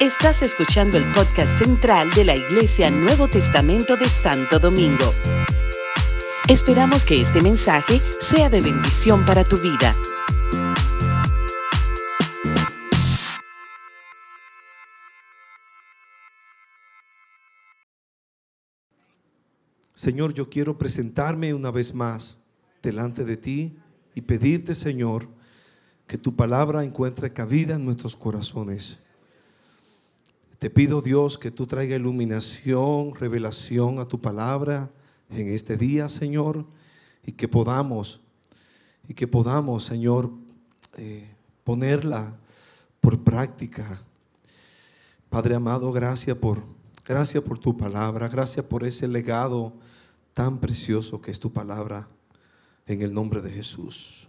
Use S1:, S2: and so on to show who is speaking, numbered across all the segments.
S1: Estás escuchando el podcast central de la Iglesia Nuevo Testamento de Santo Domingo. Esperamos que este mensaje sea de bendición para tu vida.
S2: Señor, yo quiero presentarme una vez más delante de ti y pedirte, Señor, que tu palabra encuentre cabida en nuestros corazones. Te pido, Dios, que tú traiga iluminación, revelación a tu palabra en este día, Señor, y que podamos, y que podamos, Señor, eh, ponerla por práctica. Padre amado, gracias por, gracias por tu palabra, gracias por ese legado tan precioso que es tu palabra en el nombre de Jesús.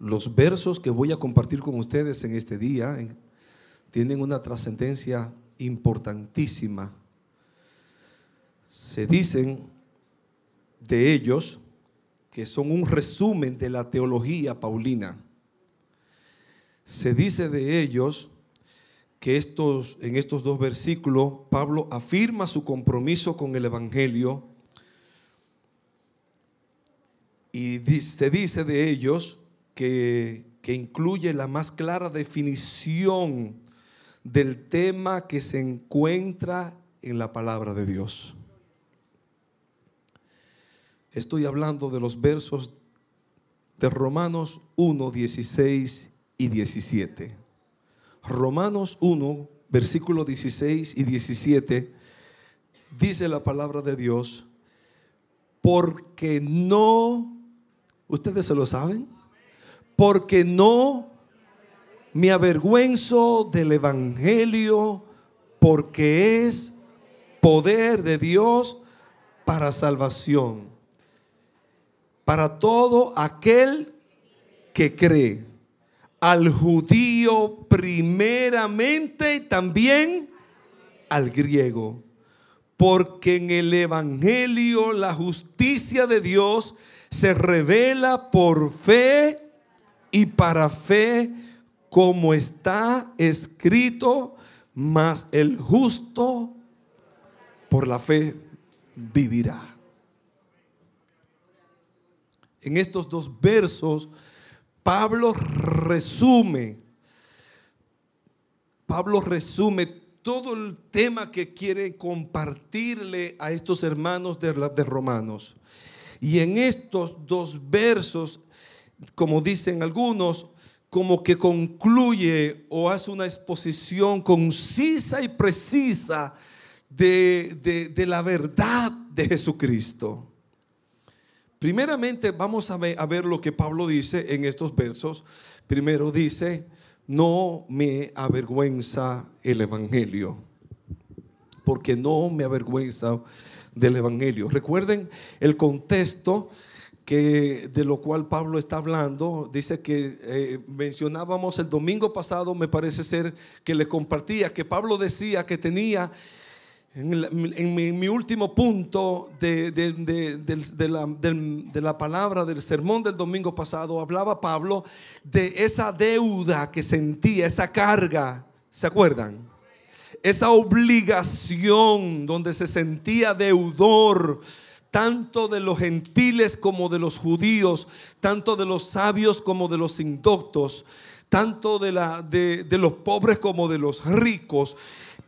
S2: Los versos que voy a compartir con ustedes en este día tienen una trascendencia importantísima. Se dicen de ellos que son un resumen de la teología paulina. Se dice de ellos que estos, en estos dos versículos Pablo afirma su compromiso con el Evangelio y se dice de ellos que, incluye la más clara definición del tema que se encuentra en la palabra de Dios. Estoy hablando de los versos de Romanos 1, 16 y 17. Romanos 1, versículo 16 y 17, dice la palabra de Dios, porque no ¿Ustedes se lo saben? Porque no me avergüenzo del Evangelio, porque es poder de Dios para salvación, para todo aquel que cree, al judío primeramente y también al griego, porque en el Evangelio la justicia de Dios se revela por fe y para fe, como está escrito, mas el justo por la fe vivirá. En estos dos versos, Pablo resume, Pablo resume todo el tema que quiere compartirle a estos hermanos de, de Romanos. Y en estos dos versos, como dicen algunos, como que concluye o hace una exposición concisa y precisa de, la verdad de Jesucristo. Primeramente vamos a ver, a ver, lo que Pablo dice en estos versos. Primero dice, no me avergüenza el Evangelio, porque no me avergüenza del Evangelio. Recuerden el contexto de lo cual Pablo está hablando. Dice que eh, mencionábamos el domingo pasado, me parece ser que le compartía, que Pablo decía que tenía en, mi, último punto de, la, palabra del sermón del domingo pasado, hablaba Pablo de esa deuda que sentía, esa carga. ¿Se acuerdan? esa obligación donde se sentía deudor tanto de los gentiles como de los judíos, tanto de los sabios como de los indoctos, tanto de, la, de, los pobres como de los ricos.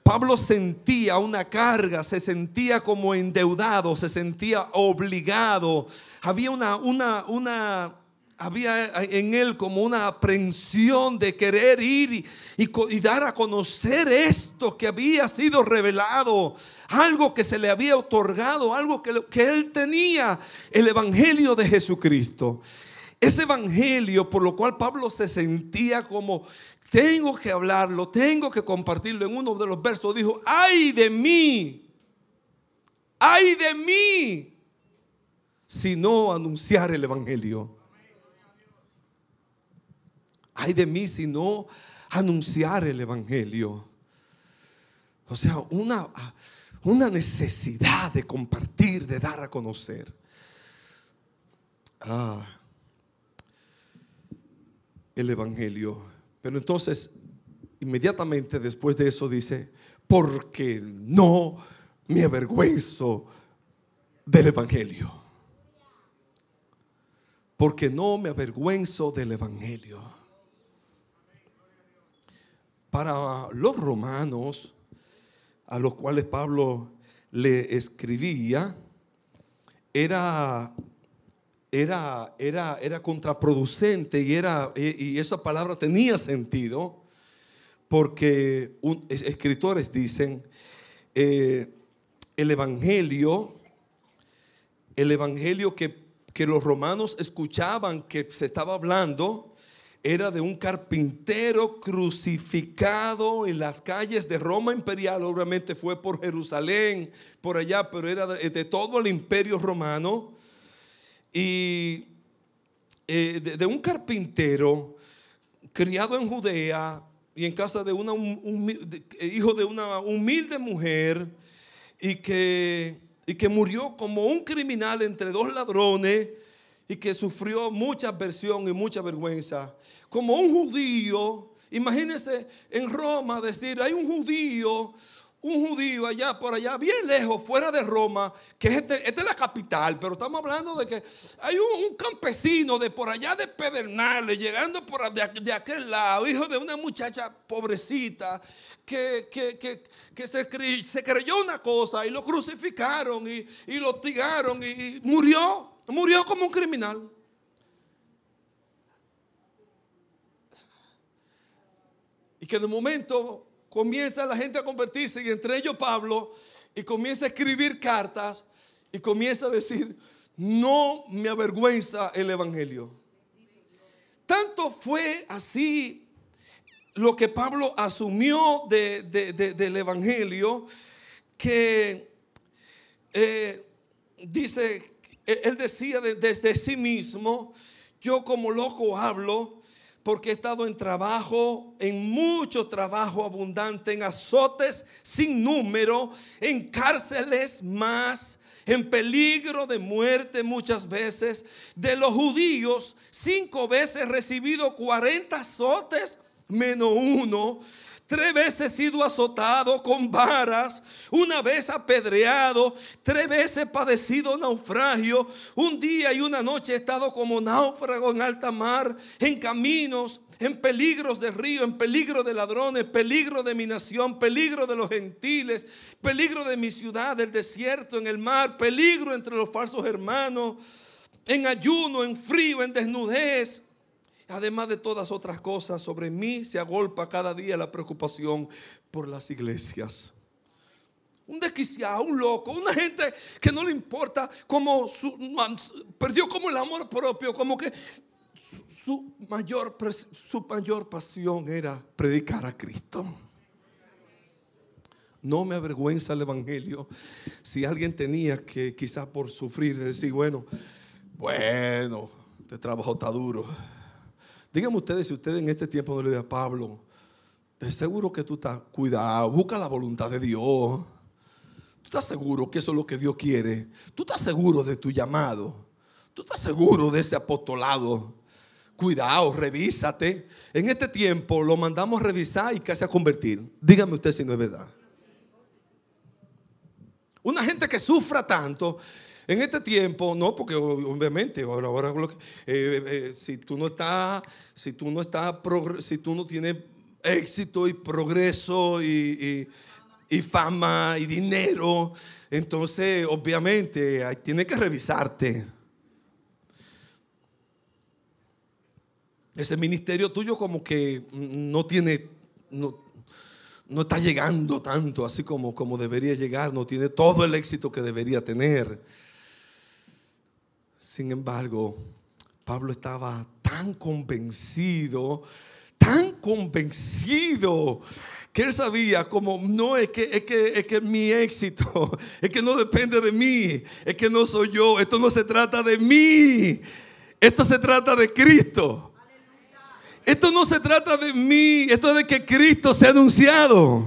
S2: Pablo sentía una carga, se sentía como endeudado, se sentía obligado. Había una, una, una había en él como una aprensión de querer ir y, dar a conocer esto que había sido revelado, algo que se le había otorgado, algo que, que él tenía, el Evangelio de Jesucristo. Ese Evangelio por lo cual Pablo se sentía como, tengo que hablarlo, tengo que compartirlo. En uno de los versos dijo, ay de mí, ay de mí, si no anunciar el Evangelio. Ay de mí si no anunciar el Evangelio. O sea, una, una necesidad de compartir, de dar a conocer. Ah, el Evangelio. Pero entonces, inmediatamente después de eso dice, porque no me avergüenzo del Evangelio. Porque no me avergüenzo del Evangelio. Para los romanos, a los cuales Pablo le escribía, era, era, era, era contraproducente y, era, y esa palabra tenía sentido porque escritores dicen, eh, el Evangelio, el Evangelio que, que los romanos escuchaban que se estaba hablando, era de un carpintero crucificado en las calles de Roma imperial. Obviamente fue por Jerusalén, por allá, pero era de, todo el imperio romano. Y eh, de, un carpintero criado en Judea y en casa de una hijo de una humilde mujer y que, y que murió como un criminal entre dos ladrones y que sufrió mucha aversión y mucha vergüenza. Como un judío, imagínense en Roma decir, hay un judío un judío allá por allá, bien lejos, fuera de Roma, que es este, esta es la capital, pero estamos hablando de que hay un, campesino de por allá de Pedernales, llegando por de, aquel lado, hijo de una muchacha pobrecita, que, se, creyó una cosa y lo crucificaron y, lo hostigaron y murió, murió como un criminal. Y que de momento comienza la gente a convertirse, y entre ellos Pablo, y comienza a escribir cartas y comienza a decir, no me avergüenza el Evangelio. Tanto fue así lo que Pablo asumió del Evangelio que eh, dice, él decía desde sí mismo, yo como loco hablo, porque he estado en trabajo, en mucho trabajo abundante, en azotes sin número, en cárceles más, en peligro de muerte muchas veces. De los judíos, cinco veces recibido 40 azotes menos uno. Tres veces sido azotado con varas, una vez apedreado, tres veces padecido naufragio, un día y una noche he estado como náufrago en alta mar, en caminos, en peligros de río, en peligro de ladrones, peligro de mi nación, peligro de los gentiles, peligro de mi ciudad, del desierto, en el mar, peligro entre los falsos hermanos, en ayuno, en frío, en desnudez Además de todas otras cosas, sobre mí se agolpa cada día la preocupación por las iglesias. Un desquiciado, un loco, una gente que no le importa como su, perdió como el amor propio, como que su, mayor, su mayor pasión era predicar a Cristo. No me avergüenza el Evangelio. Si alguien tenía que quizás por sufrir, decir, bueno, bueno, este trabajo está duro Díganme ustedes si ustedes en este tiempo no le a Pablo, de seguro que tú estás cuidado, busca la voluntad de Dios. Tú estás seguro que eso es lo que Dios quiere. Tú estás seguro de tu llamado. Tú estás seguro de ese apostolado. Cuidado, revísate. En este tiempo lo mandamos a revisar y casi a convertir. Dígame usted si no es verdad. Una gente que sufra tanto en este tiempo, no, porque obviamente ahora, ahora eh, eh, si tú no estás, si tú no estás, si tú no tienes éxito y progreso y, fama y dinero, entonces obviamente tienes que revisarte. Ese ministerio tuyo como que no tiene, no, no está llegando tanto así como, como debería llegar, no tiene todo el éxito que debería tener. Sin embargo, Pablo estaba tan convencido, tan convencido, que él sabía como no es que, es que, es que mi éxito, es que no depende de mí, es que no soy yo, esto no se trata de mí, esto se trata de Cristo. Esto no se trata de mí, esto es de que Cristo se ha anunciado.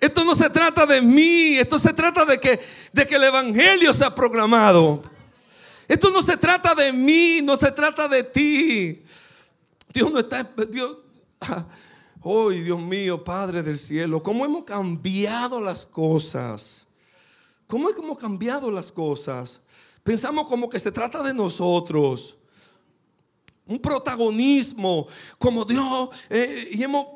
S2: Esto no se trata de mí, esto se trata de que, de que el Evangelio se ha proclamado. Esto no se trata de mí, no se trata de ti. Dios no está, Dios, Oh, Dios mío, Padre del cielo, cómo hemos cambiado las cosas. ¿Cómo hemos cambiado las cosas? Pensamos como que se trata de nosotros. Un protagonismo, como Dios, eh, y, hemos,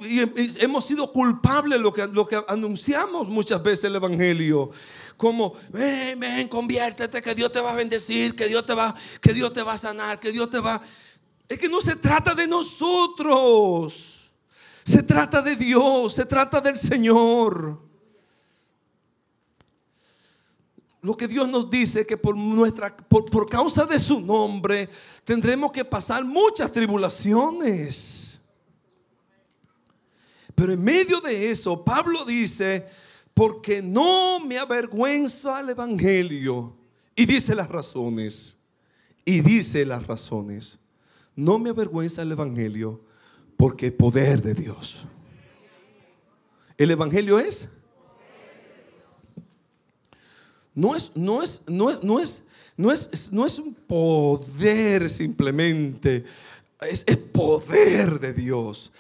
S2: hemos, sido culpables lo que, lo que anunciamos muchas veces el Evangelio. Como, ven, ven, conviértete, que Dios te va a bendecir, que Dios te va, que Dios te va a sanar, que Dios te va. Es que no se trata de nosotros. Se trata de Dios, se trata del Señor. Lo que Dios nos dice que por nuestra por, causa de su nombre tendremos que pasar muchas tribulaciones. Pero en medio de eso, Pablo dice, porque no me avergüenza el Evangelio. Y dice las razones. Y dice las razones. No me avergüenza el Evangelio porque poder de Dios. El Evangelio es. No es, no es, no es, no es, no es, no es un poder simplemente. Es, poder de Dios.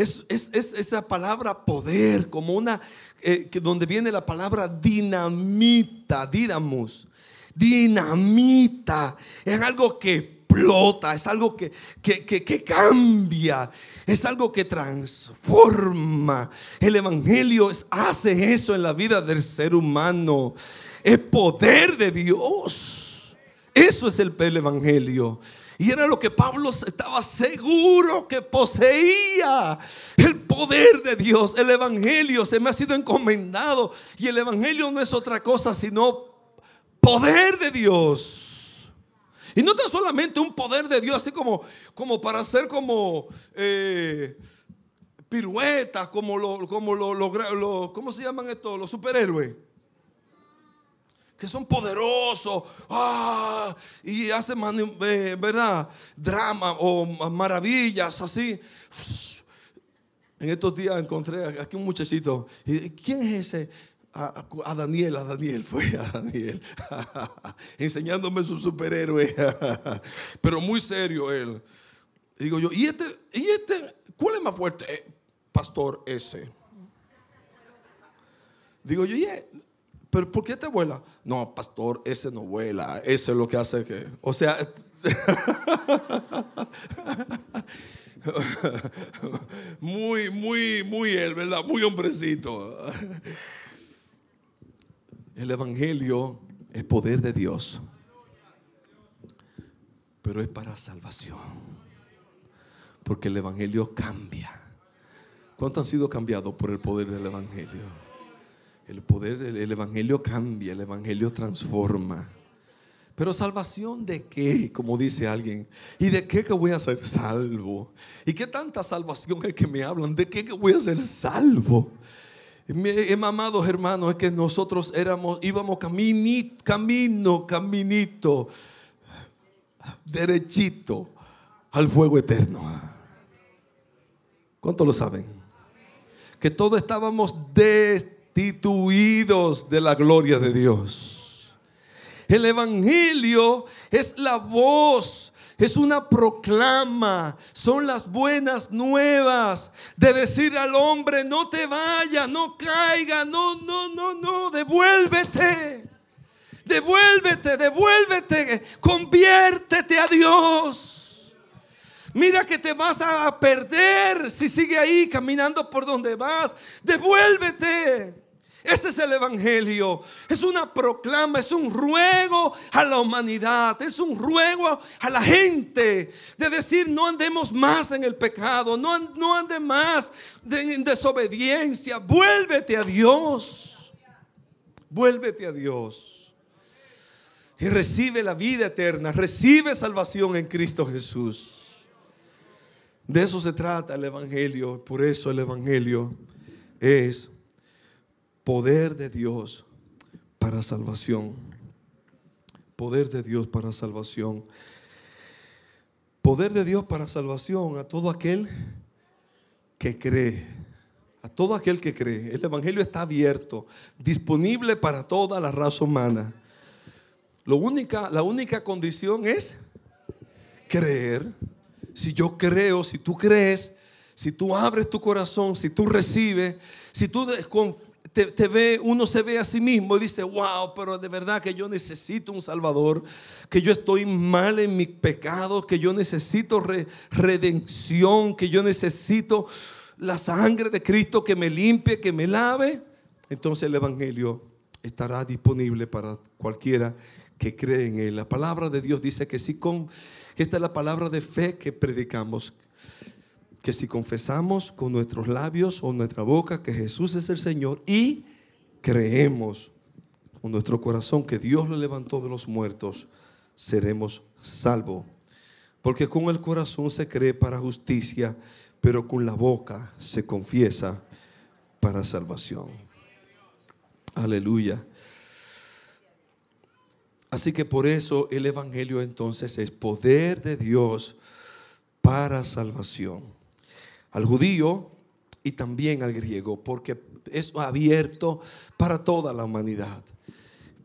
S2: Es, esa palabra poder, como una, eh, que donde viene la palabra dinamita, dinamos. Dinamita. Es algo que explota, es algo que, que, cambia, es algo que transforma. El Evangelio hace eso en la vida del ser humano. Es poder de Dios. Eso es el, el Evangelio. Y era lo que Pablo estaba seguro que poseía. El poder de Dios. El Evangelio se me ha sido encomendado. Y el Evangelio no es otra cosa sino poder de Dios. Y no tan solamente un poder de Dios, así como, como para hacer como eh, piruetas, como lo, como lo, ¿cómo se llaman estos? Los superhéroes. Que son poderosos ah, y hacen, eh, ¿verdad? Drama o maravillas así. En estos días encontré aquí un muchachito. ¿Quién es ese? a, Daniel, a Daniel, fue a Daniel, enseñándome su superhéroe, pero muy serio él. digo yo, ¿y este, ¿y este, cuál es más fuerte? Eh, pastor ese. Digo yo, ¿y ¿pero por qué te vuela? No, pastor, ese no vuela, ese es lo que hace que, o sea, muy, muy, muy él, ¿verdad? Muy hombrecito. El Evangelio es poder de Dios, pero es para salvación. Porque el Evangelio cambia. ¿Cuántos han sido cambiados por el poder del Evangelio? El poder, el Evangelio cambia, el Evangelio transforma. Pero salvación de qué, como dice alguien. ¿Y de qué que voy a ser salvo? ¿Y qué tanta salvación es que me hablan? ¿De qué que voy a ser salvo? Mi, amados hermanos, es que nosotros éramos, íbamos caminito, camino, caminito, derechito al fuego eterno. ¿Cuántos lo saben? Que todos estábamos destituidos de la gloria de Dios. El Evangelio es la voz es una proclama, son las buenas nuevas de decir al hombre, no te vayas, no caiga, no, no, no, no, devuélvete. Devuélvete, devuélvete, conviértete a Dios. Mira que te vas a perder si sigue ahí caminando por donde vas. Devuélvete. Ese es el Evangelio. Es una proclama, es un ruego a la humanidad, es un ruego a la gente de decir no andemos más en el pecado, no, no ande más en desobediencia. Vuélvete a Dios. Vuélvete a Dios. Y recibe la vida eterna, recibe salvación en Cristo Jesús. De eso se trata el Evangelio. Por eso el Evangelio es Poder de Dios para salvación. Poder de Dios para salvación. Poder de Dios para salvación a todo aquel que cree. A todo aquel que cree. El Evangelio está abierto, disponible para toda la raza humana. Lo única, la única condición es creer. Si yo creo, si tú crees, si tú abres tu corazón, si tú recibes, si tú te, ve, uno se ve a sí mismo y dice, wow, pero de verdad que yo necesito un Salvador, que yo estoy mal en mis pecados, que yo necesito redención, que yo necesito la sangre de Cristo que me limpie, que me lave. Entonces el Evangelio estará disponible para cualquiera que cree en él. La palabra de Dios dice que si con, esta es la palabra de fe que predicamos, que si confesamos con nuestros labios o nuestra boca que Jesús es el Señor y creemos con nuestro corazón que Dios lo levantó de los muertos, seremos salvos. Porque con el corazón se cree para justicia, pero con la boca se confiesa para salvación. Aleluya. Así que por eso el Evangelio entonces es poder de Dios para salvación. Al judío y también al griego, porque es abierto para toda la humanidad.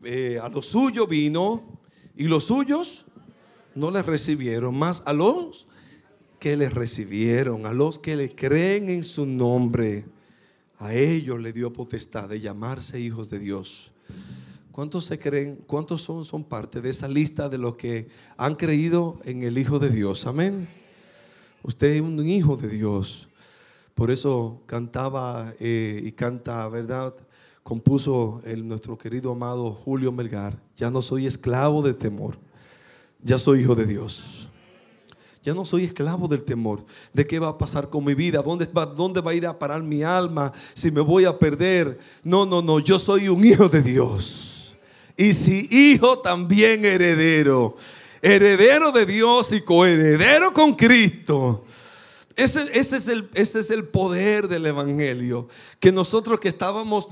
S2: Eh, a los suyos vino y los suyos no les recibieron, más a los que les recibieron, a los que le creen en su nombre, a ellos le dio potestad de llamarse hijos de Dios. ¿Cuántos se creen? ¿Cuántos son, son parte de esa lista de los que han creído en el Hijo de Dios? Amén. Usted es un hijo de Dios. Por eso cantaba eh, y canta, ¿verdad? Compuso el, nuestro querido amado Julio Melgar. Ya no soy esclavo de temor. Ya soy hijo de Dios. Ya no soy esclavo del temor. ¿De qué va a pasar con mi vida? ¿Dónde va, ¿Dónde va a ir a parar mi alma? Si me voy a perder. No, no, no. Yo soy un hijo de Dios y si hijo también heredero. Heredero de Dios y coheredero con Cristo. Ese, es el, poder del Evangelio. Que nosotros que estábamos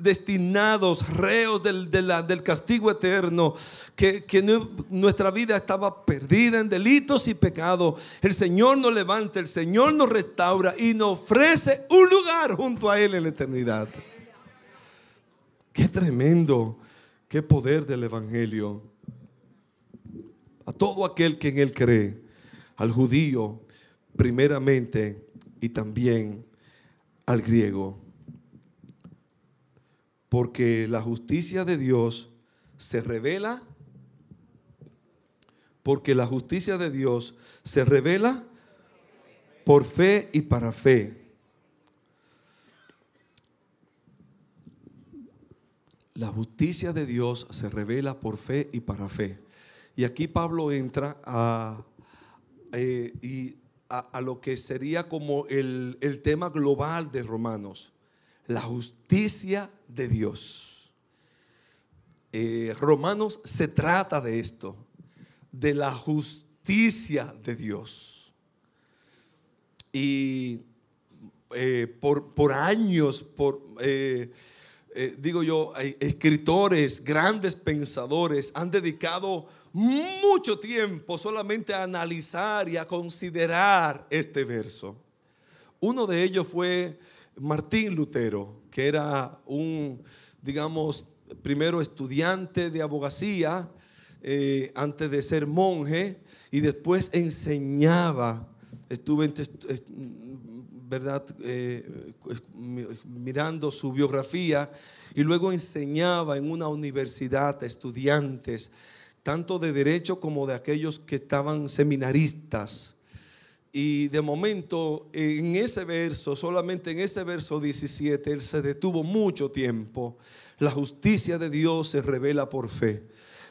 S2: destinados, reos del, castigo eterno, que, que, nuestra vida estaba perdida en delitos y pecados, el Señor nos levanta, el Señor nos restaura y nos ofrece un lugar junto a Él en la eternidad. Qué tremendo Qué poder del Evangelio. A todo aquel que en él cree, al judío primeramente y también al griego. Porque la justicia de Dios se revela, porque la justicia de Dios se revela por fe y para fe. La justicia de Dios se revela por fe y para fe. Y aquí Pablo entra a, eh, a, lo que sería como el, tema global de Romanos, la justicia de Dios. Eh, Romanos se trata de esto, de la justicia de Dios. Y eh, por, por, años, por digo yo, escritores, grandes pensadores han dedicado mucho tiempo solamente a analizar y a considerar este verso. Uno de ellos fue Martín Lutero, que era un, digamos, primero estudiante de abogacía eh, antes de ser monje y después enseñaba. Estuve ¿verdad? Eh, mirando su biografía y luego enseñaba en una universidad a estudiantes, tanto de derecho como de aquellos que estaban seminaristas. Y de momento, en ese verso, solamente en ese verso 17, él se detuvo mucho tiempo. La justicia de Dios se revela por fe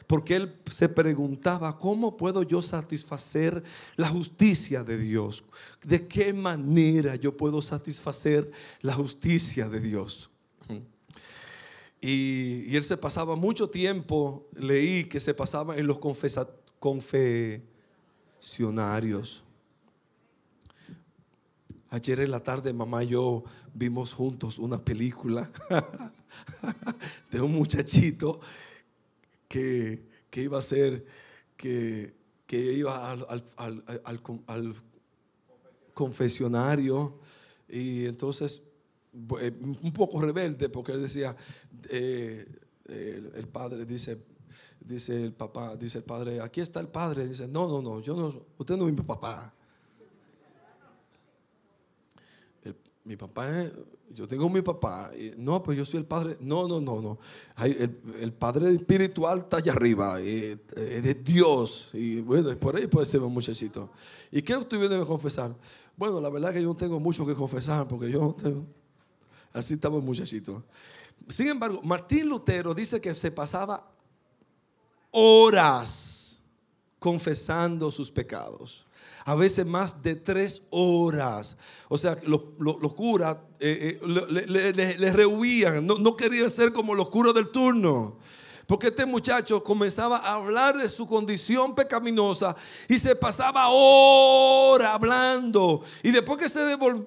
S2: porque él se preguntaba, ¿cómo puedo yo satisfacer la justicia de Dios? ¿De qué manera yo puedo satisfacer la justicia de Dios? Y, él se pasaba mucho tiempo, leí que se pasaba en los confesionarios. Ayer en la tarde mamá y yo vimos juntos una película de un muchachito que, iba a ser, que, iba al, confesionario y entonces eh, un poco rebelde porque él decía, eh, el, padre dice, dice el papá, dice el padre, aquí está el padre, dice, no, no, no, yo no, usted no es mi papá. mi papá, yo tengo mi papá. no, pues yo soy el padre. No, no, no, no. El, el padre espiritual está allá arriba, eh, es de Dios. Y bueno, por ahí puede ser un muchachito. ¿Y qué usted viene a confesar? Bueno, la verdad que yo no tengo mucho que confesar porque yo tengo. Así estaba el muchachito. Sin embargo, Martín Lutero dice que se pasaba horas confesando sus pecados. A veces más de tres horas. O sea, los, los- curas eh, eh, le, le- rehuían. No, querían ser como los curas del turno. Porque este muchacho comenzaba a hablar de su condición pecaminosa y se pasaba horas hablando. Y después que se,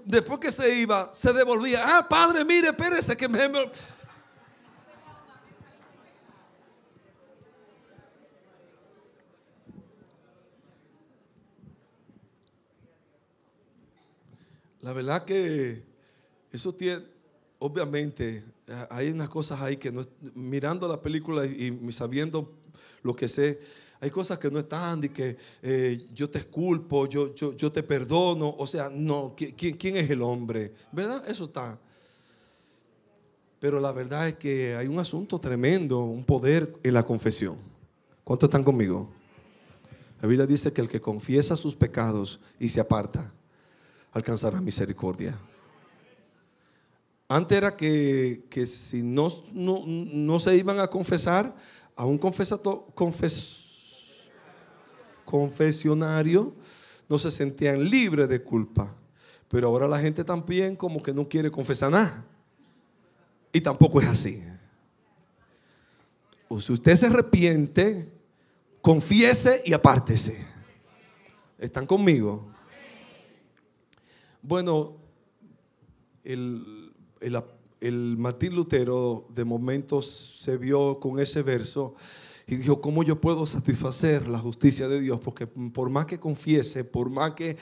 S2: después que se iba, se devolvía. Ah, padre, mire, espérese que me... La verdad que eso tiene, obviamente, hay unas cosas ahí que no, mirando la película y, sabiendo lo que sé, hay cosas que no están y que eh, yo te esculpo, yo, yo, yo te perdono, o sea, no, ¿qui- ¿quién, quién es el hombre? ¿Verdad? Eso está. Pero la verdad es que hay un asunto tremendo, un poder en la confesión. ¿Cuántos están conmigo? La Biblia dice que el que confiesa sus pecados y se aparta, alcanzará misericordia. Antes era que, que si no, no, no se iban a confesar, a un confesato- confes- confesionario no se sentían libres de culpa. Pero ahora la gente también como que no quiere confesar nada. Y tampoco es así. O si usted se arrepiente, confiese y apártese. ¿Están conmigo? Bueno, el, el- el Martín Lutero de momento se vio con ese verso y dijo, ¿cómo yo puedo satisfacer la justicia de Dios? Porque por más que confiese, por más que,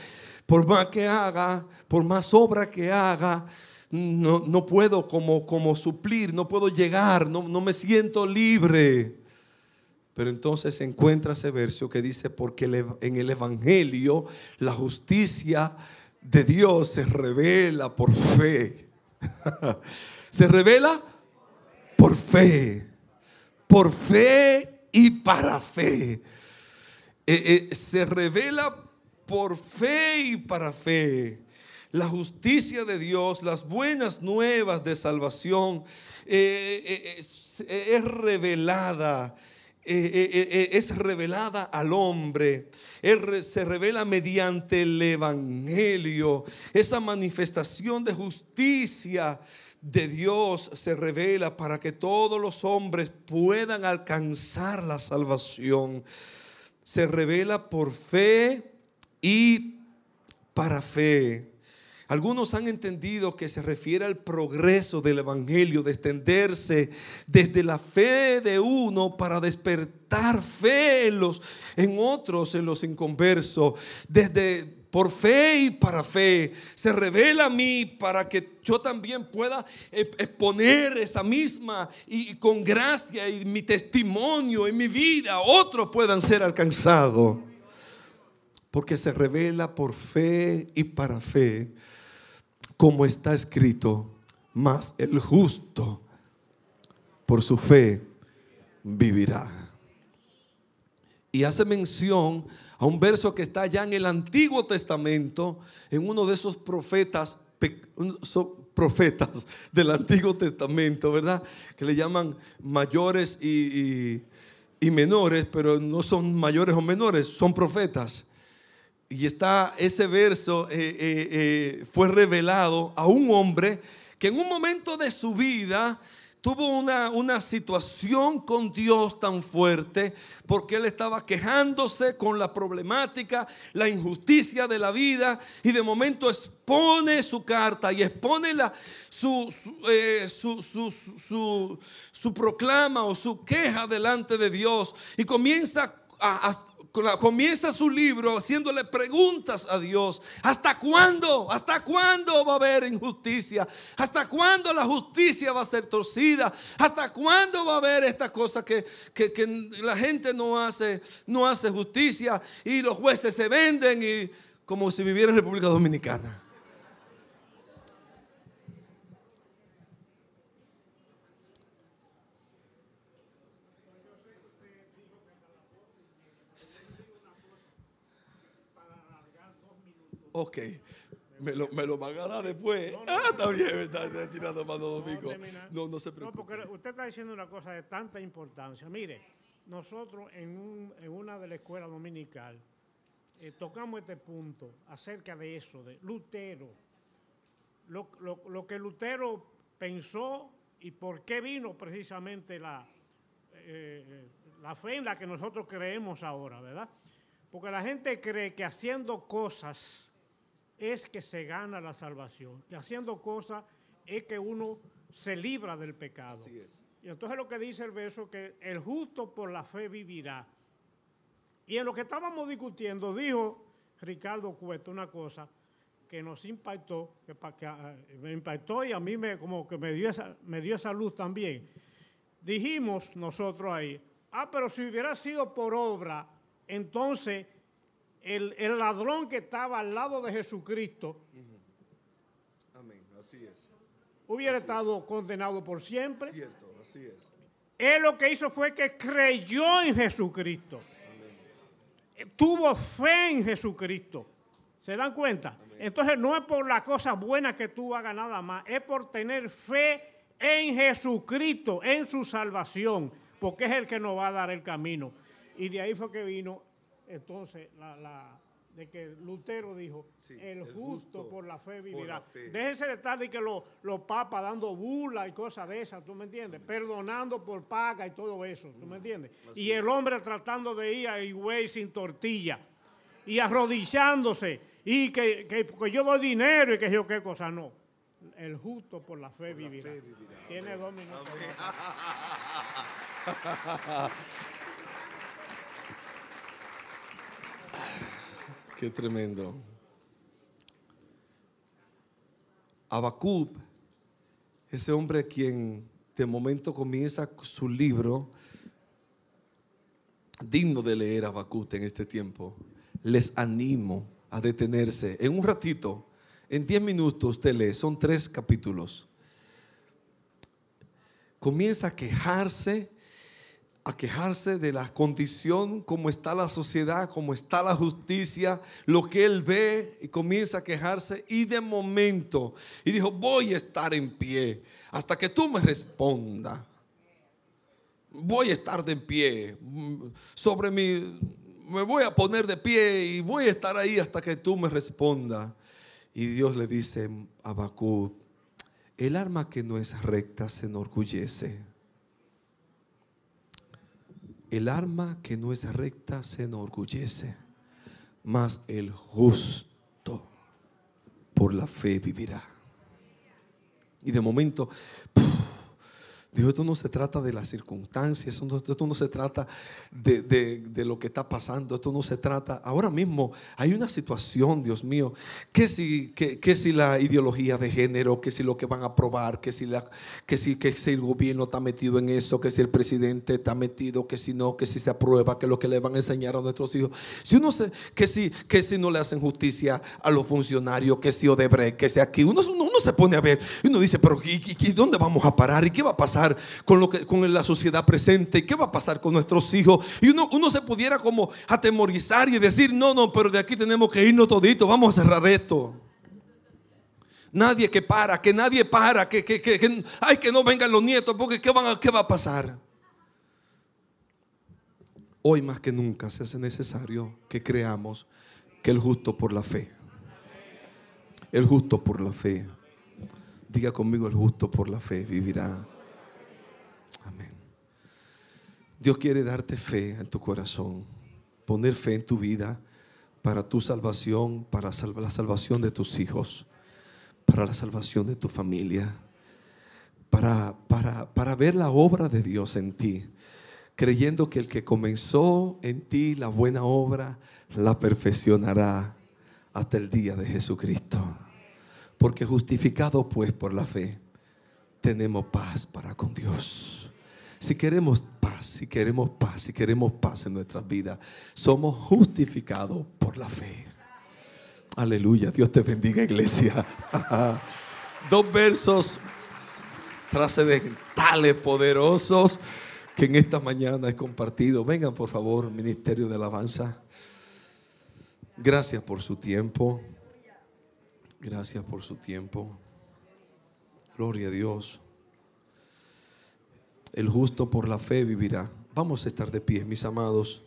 S2: por más que haga, por más obra que haga, no, no puedo como, como suplir, no puedo llegar, no, no me siento libre. Pero entonces se encuentra ese verso que dice, porque en el Evangelio la justicia de Dios se revela por fe. se revela por fe. Por fe y para fe. Eh, eh, se revela por fe y para fe. La justicia de Dios, las buenas nuevas de salvación eh, es revelada. Eh, eh, eh, es revelada al hombre, se revela mediante el Evangelio. Esa manifestación de justicia de Dios se revela para que todos los hombres puedan alcanzar la salvación. Se revela por fe y para fe. Algunos han entendido que se refiere al progreso del Evangelio, de extenderse desde la fe de uno para despertar fe en, los, en otros, en los inconversos. Desde por fe y para fe se revela a mí para que yo también pueda eh, exponer esa misma y, y con gracia y mi testimonio en mi vida, otros puedan ser alcanzados. Porque se revela por fe y para fe como está escrito, mas el justo por su fe vivirá. Y hace mención a un verso que está ya en el Antiguo Testamento, en uno de esos profetas, profetas del Antiguo Testamento, ¿verdad? Que le llaman mayores y- y menores, pero no son mayores o menores, son profetas. Y está ese verso, eh, eh, eh, fue revelado a un hombre que en un momento de su vida tuvo una, una situación con Dios tan fuerte porque él estaba quejándose con la problemática, la injusticia de la vida y de momento expone su carta y expone la, su, su, su- su- proclama o su queja delante de Dios y comienza a comienza su libro haciéndole preguntas a Dios. ¿Hasta cuándo? ¿Hasta cuándo va a haber injusticia? ¿Hasta cuándo la justicia va a ser torcida? ¿Hasta cuándo va a haber esta cosa que, que- que la gente no hace, no hace justicia y los jueces se venden y como si viviera en República Dominicana? Ok. Me lo, me lo van a dar después. ah, está bien, me está tirando mano domingo. No, no se preocupe.
S3: No, porque usted está diciendo una cosa de tanta importancia. Mire, nosotros en, un, en una de la escuela dominical eh, tocamos este punto acerca de eso, de Lutero. Lo, lo, lo, que Lutero pensó y por qué vino precisamente la, eh, la fe en la que nosotros creemos ahora, ¿verdad? Porque la gente cree que haciendo cosas es que se gana la salvación, que haciendo cosas es que uno se libra del pecado.
S2: Así es.
S3: Y entonces lo que dice el verso que el justo por la fe vivirá. Y en lo que estábamos discutiendo dijo Ricardo Cuesta una cosa que nos impactó, que, que uh, me impactó y a mí me, como que me dio, esa, me dio esa luz también. Dijimos nosotros ahí, ah, pero si hubiera sido por obra, entonces el, el, ladrón que estaba al lado de Jesucristo
S2: Amén. Así es.
S3: hubiera
S2: Así
S3: estado es. condenado por siempre.
S2: Cierto, así es.
S3: Él lo que hizo fue que creyó en Jesucristo. Amén. Tuvo fe en Jesucristo. ¿Se dan cuenta? Amén. Entonces no es por las cosas buenas que tú hagas nada más, es por tener fe en Jesucristo, en su salvación, porque es el que nos va a dar el camino. Y de ahí fue que vino entonces la, la, de que Lutero dijo,
S2: sí,
S3: el,
S2: el,
S3: justo,
S2: justo
S3: por la fe vivirá.
S2: La fe.
S3: Déjese de estar de que los lo papas dando burla y cosas de esas, ¿tú me entiendes? Amén. Perdonando por paga y todo eso, ¿tú me entiendes? Así y el hombre tratando de ir a Higüey sin tortilla y arrodillándose y que, que, que, yo doy dinero y que yo qué cosa, no. El justo por la fe,
S2: por
S3: vivirá.
S2: La fe vivirá.
S3: Tiene
S2: Amén.
S3: dos minutos.
S2: Qué tremendo. Abacub, ese hombre quien de momento comienza su libro, digno de leer Abacub en este tiempo, les animo a detenerse. En un ratito, en 10 minutos usted lee, son tres capítulos. Comienza a quejarse a quejarse de la condición, cómo está la sociedad, cómo está la justicia, lo que él ve y comienza a quejarse y de momento, y dijo, voy a estar en pie hasta que tú me responda. Voy a estar de pie sobre mi, me voy a poner de pie y voy a estar ahí hasta que tú me responda. Y Dios le dice a el arma que no es recta se enorgullece. El arma que no es recta se enorgullece, mas el justo por la fe vivirá. Y de momento, Dios, esto no se trata de las circunstancias, esto no, se trata de, de, lo que está pasando, esto no se trata, ahora mismo hay una situación, Dios mío, que si, que, que si la ideología de género, que si lo que van a aprobar, que si, la, que, si, que si el gobierno está metido en eso, que si el presidente está metido, que si no, que si se aprueba, que lo que le van a enseñar a nuestros hijos, si uno se, que, si, que si no le hacen justicia a los funcionarios, que si Odebrecht, que si aquí, uno, uno, uno se pone a ver y uno dice, pero ¿y, y, y dónde vamos a parar? ¿Y qué va a pasar? Con, lo que, con la sociedad presente, qué va a pasar con nuestros hijos. Y uno, uno se pudiera como atemorizar y decir, no, no, pero de aquí tenemos que irnos toditos, vamos a cerrar esto. Nadie que para, que nadie para, que, que, que, ay, que no vengan los nietos, porque ¿qué, van ¿qué va a pasar? Hoy más que nunca se hace necesario que creamos que el justo por la fe, el justo por la fe, diga conmigo, el justo por la fe vivirá. Amén. Dios quiere darte fe en tu corazón, poner fe en tu vida para tu salvación, para la salvación de tus hijos, para la salvación de tu familia, para, para, para ver la obra de Dios en ti, creyendo que el que comenzó en ti la buena obra, la perfeccionará hasta el día de Jesucristo. Porque justificado pues por la fe, tenemos paz para con Dios. Si queremos paz, si queremos paz, si queremos paz en nuestras vidas, somos justificados por la fe. Aleluya, Dios te bendiga iglesia. Dos versos trascendentales, poderosos, que en esta mañana he compartido. Vengan por favor, Ministerio de Alabanza. Gracias por su tiempo. Gracias por su tiempo. Gloria a Dios. El justo por la fe vivirá. Vamos a estar de pie, mis amados.